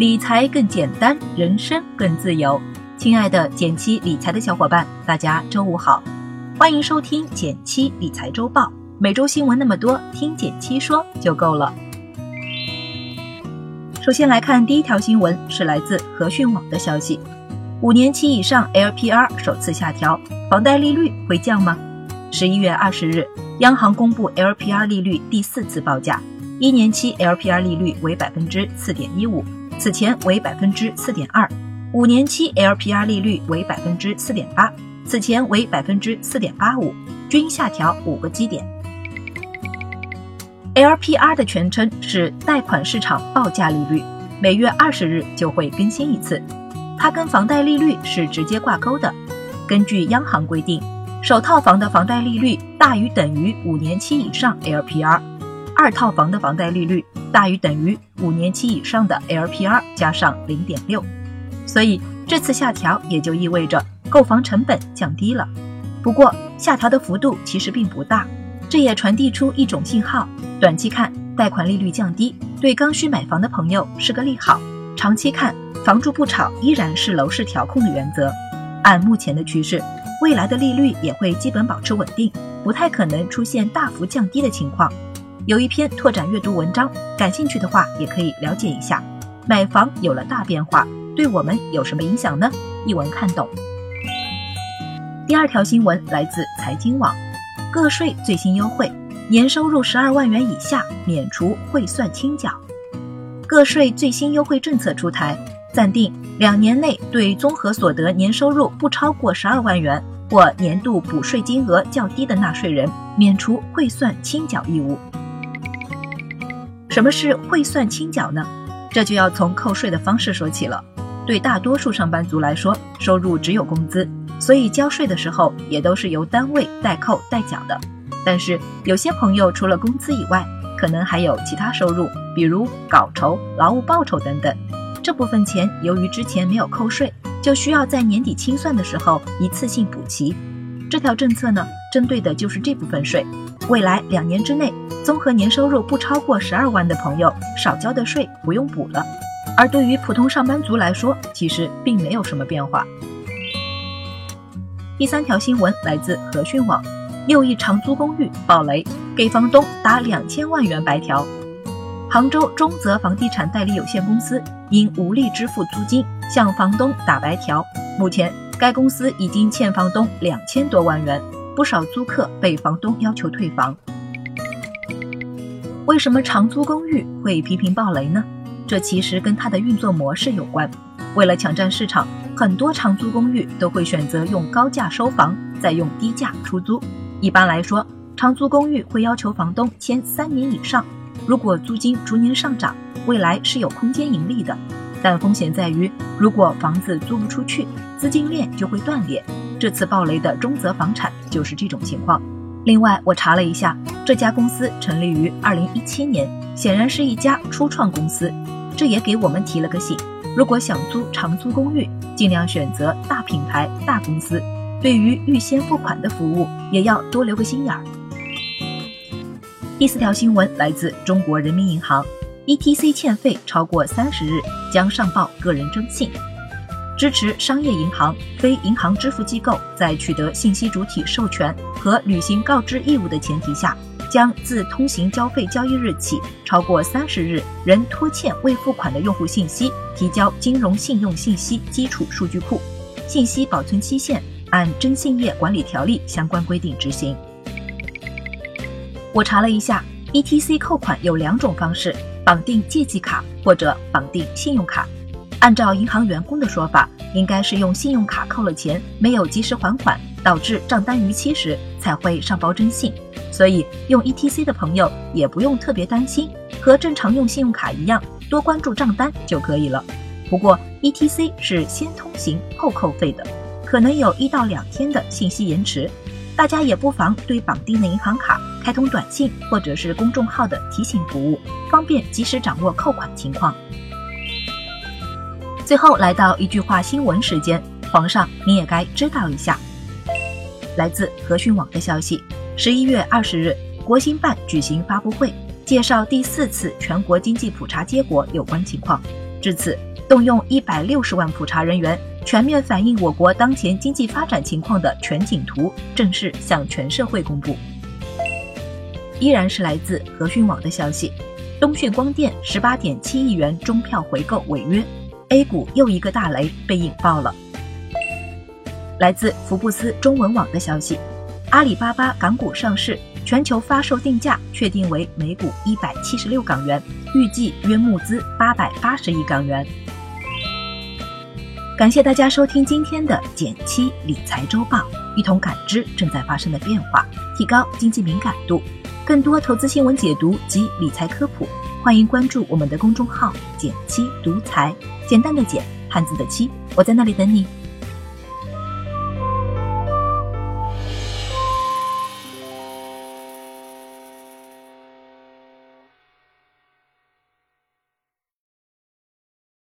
理财更简单，人生更自由。亲爱的减七理财的小伙伴，大家周五好，欢迎收听减七理财周报。每周新闻那么多，听减七说就够了。首先来看第一条新闻，是来自和讯网的消息：五年期以上 LPR 首次下调，房贷利率会降吗？十一月二十日，央行公布 LPR 利率第四次报价，一年期 LPR 利率为百分之四点一五，此前为百分之四点二。五年期 LPR 利率为百分之四点八，此前为百分之四点八五，均下调五个基点。LPR 的全称是贷款市场报价利率，每月二十日就会更新一次，它跟房贷利率是直接挂钩的。根据央行规定，首套房的房贷利率大于等于五年期以上 LPR，二套房的房贷利率大于等于五年期以上的 LPR 加上零点六。所以这次下调也就意味着购房成本降低了。不过下调的幅度其实并不大，这也传递出一种信号：短期看贷款利率降低，对刚需买房的朋友是个利好；长期看，房住不炒依然是楼市调控的原则。按目前的趋势，未来的利率也会基本保持稳定，不太可能出现大幅降低的情况。有一篇拓展阅读文章，感兴趣的话也可以了解一下。买房有了大变化。对我们有什么影响呢？一文看懂。第二条新闻来自财经网，个税最新优惠，年收入十二万元以下免除汇算清缴。个税最新优惠政策出台，暂定两年内对综合所得年收入不超过十二万元或年度补税金额较低的纳税人免除汇算清缴义务。什么是汇算清缴呢？这就要从扣税的方式说起了。对大多数上班族来说，收入只有工资，所以交税的时候也都是由单位代扣代缴的。但是有些朋友除了工资以外，可能还有其他收入，比如稿酬、劳务报酬等等。这部分钱由于之前没有扣税，就需要在年底清算的时候一次性补齐。这条政策呢，针对的就是这部分税。未来两年之内，综合年收入不超过十二万的朋友，少交的税不用补了。而对于普通上班族来说，其实并没有什么变化。第三条新闻来自和讯网，又一长租公寓爆雷，给房东打两千万元白条。杭州中泽房地产代理有限公司因无力支付租金，向房东打白条。目前，该公司已经欠房东两千多万元，不少租客被房东要求退房。为什么长租公寓会频频爆雷呢？这其实跟它的运作模式有关。为了抢占市场，很多长租公寓都会选择用高价收房，再用低价出租。一般来说，长租公寓会要求房东签三年以上。如果租金逐年上涨，未来是有空间盈利的。但风险在于，如果房子租不出去，资金链就会断裂。这次暴雷的中泽房产就是这种情况。另外，我查了一下，这家公司成立于二零一七年，显然是一家初创公司。这也给我们提了个醒：如果想租长租公寓，尽量选择大品牌、大公司。对于预先付款的服务，也要多留个心眼儿。第四条新闻来自中国人民银行，ETC 欠费超过三十日将上报个人征信，支持商业银行、非银行支付机构在取得信息主体授权和履行告知义务的前提下。将自通行交费交易日起超过三十日仍拖欠未付款的用户信息提交金融信用信息基础数据库，信息保存期限按《征信业管理条例》相关规定执行。我查了一下，ETC 扣款有两种方式：绑定借记卡或者绑定信用卡。按照银行员工的说法，应该是用信用卡扣了钱没有及时还款，导致账单逾期时才会上报征信。所以用 ETC 的朋友也不用特别担心，和正常用信用卡一样，多关注账单就可以了。不过 ETC 是先通行后扣费的，可能有一到两天的信息延迟，大家也不妨对绑定的银行卡开通短信或者是公众号的提醒服务，方便及时掌握扣款情况。最后来到一句话新闻时间，皇上你也该知道一下，来自和讯网的消息。十一月二十日，国新办举行发布会，介绍第四次全国经济普查结果有关情况。至此，动用一百六十万普查人员，全面反映我国当前经济发展情况的全景图正式向全社会公布。依然是来自和讯网的消息，东讯光电十八点七亿元中票回购违约，A 股又一个大雷被引爆了。来自福布斯中文网的消息，阿里巴巴港股上市，全球发售定价确定为每股一百七十六港元，预计约募资八百八十亿港元。感谢大家收听今天的减七理财周报，一同感知正在发生的变化，提高经济敏感度。更多投资新闻解读及理财科普，欢迎关注我们的公众号“简七独裁”，简单的简，汉字的七，我在那里等你。